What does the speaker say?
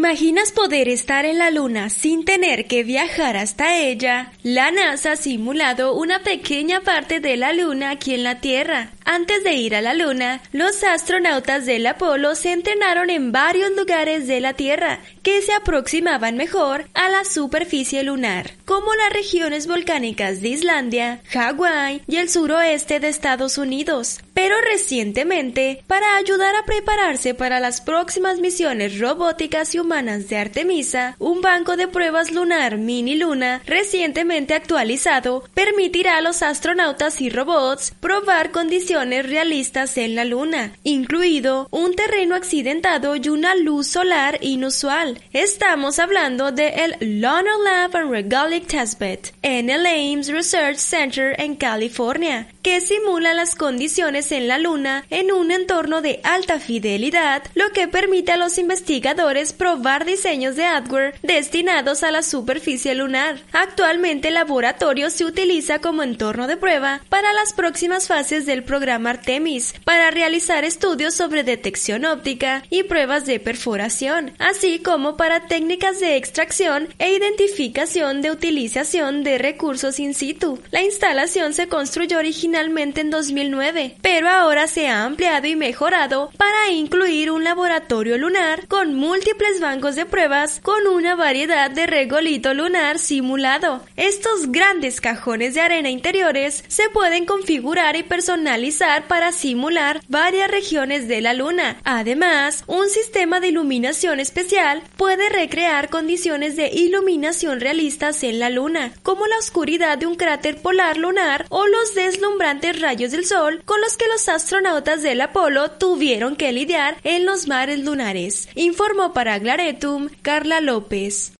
¿Te imaginas poder estar en la Luna sin tener que viajar hasta ella? La NASA ha simulado una pequeña parte de la Luna aquí en la Tierra. Antes de ir a la Luna, los astronautas del Apolo se entrenaron en varios lugares de la Tierra que se aproximaban mejor a la superficie lunar, como las regiones volcánicas de Islandia, Hawái y el suroeste de Estados Unidos. Pero recientemente, para ayudar a prepararse para las próximas misiones robóticas y humanas de Artemisa, un banco de pruebas lunar mini luna recientemente actualizado permitirá a los astronautas y robots probar condiciones realistas en la luna, incluido un terreno accidentado y una luz solar inusual. Estamos hablando de el Lunar Lab and Regolic Testbed en el Ames Research Center en California, que simula las condiciones en la luna en un entorno de alta fidelidad, lo que permite a los investigadores probar diseños de hardware destinados a la superficie lunar. Actualmente el laboratorio se utiliza como entorno de prueba para las próximas fases del programa Artemis, para realizar estudios sobre detección óptica y pruebas de perforación, así como para técnicas de extracción e identificación de utilización de recursos in situ. La instalación se construyó originalmente en 2009, pero ahora se ha ampliado y mejorado para incluir un laboratorio lunar con múltiples bancos de pruebas con una variedad de regolito lunar simulado. Estos grandes cajones de arena interiores se pueden configurar y personalizar para simular varias regiones de la luna. Además, un sistema de iluminación especial puede recrear condiciones de iluminación realistas en la luna, como la oscuridad de un cráter polar lunar o los deslumbrantes rayos del sol con los que los astronautas del Apolo tuvieron que lidiar en los mares lunares, informó para Glaretum Carla López.